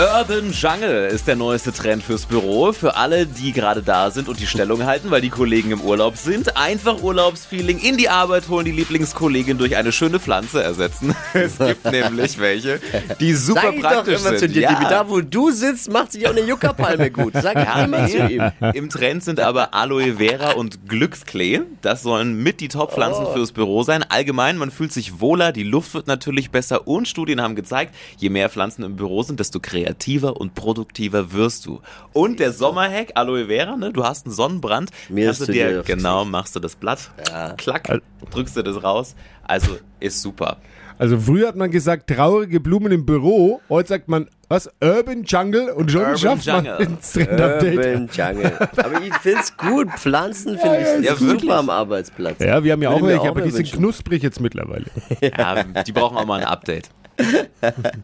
Urban Jungle ist der neueste Trend fürs Büro. Für alle, die gerade da sind und die Stellung halten, weil die Kollegen im Urlaub sind. Einfach Urlaubsfeeling in die Arbeit holen, die Lieblingskollegin durch eine schöne Pflanze ersetzen. Es gibt nämlich welche, die super Sag ich praktisch doch immer sind. zu dir, Ja. Dibi, da wo du sitzt, macht sich auch eine Juckerpalme gut. Sag Ja, immer zu ihm. Im Trend sind aber Aloe Vera und Glücksklee. Das sollen mit die Top-Pflanzen Oh. fürs Büro sein. Allgemein, man fühlt sich wohler, die Luft wird natürlich besser und Studien haben gezeigt, je mehr Pflanzen im Büro sind, desto kreativer und produktiver wirst du. Und der Sommerhack, Aloe Vera, ne? du hast einen Sonnenbrand, Mir kannst ist du dir, dir- genau, machst du das Blatt, Ja. klack, drückst du das raus. Also ist super. Also früher hat man gesagt, traurige Blumen im Büro. Heute sagt man, was? Urban Jungle? Und schon Urban schafft man Jungle. ins Trend-Update. Urban Jungle. Aber ich find's gut. Pflanzen finde ich Ja, super wirklich. am Arbeitsplatz. Ja, wir haben ja auch welche, aber die sind wünschen. knusprig jetzt mittlerweile. Ja, die brauchen auch mal ein Update.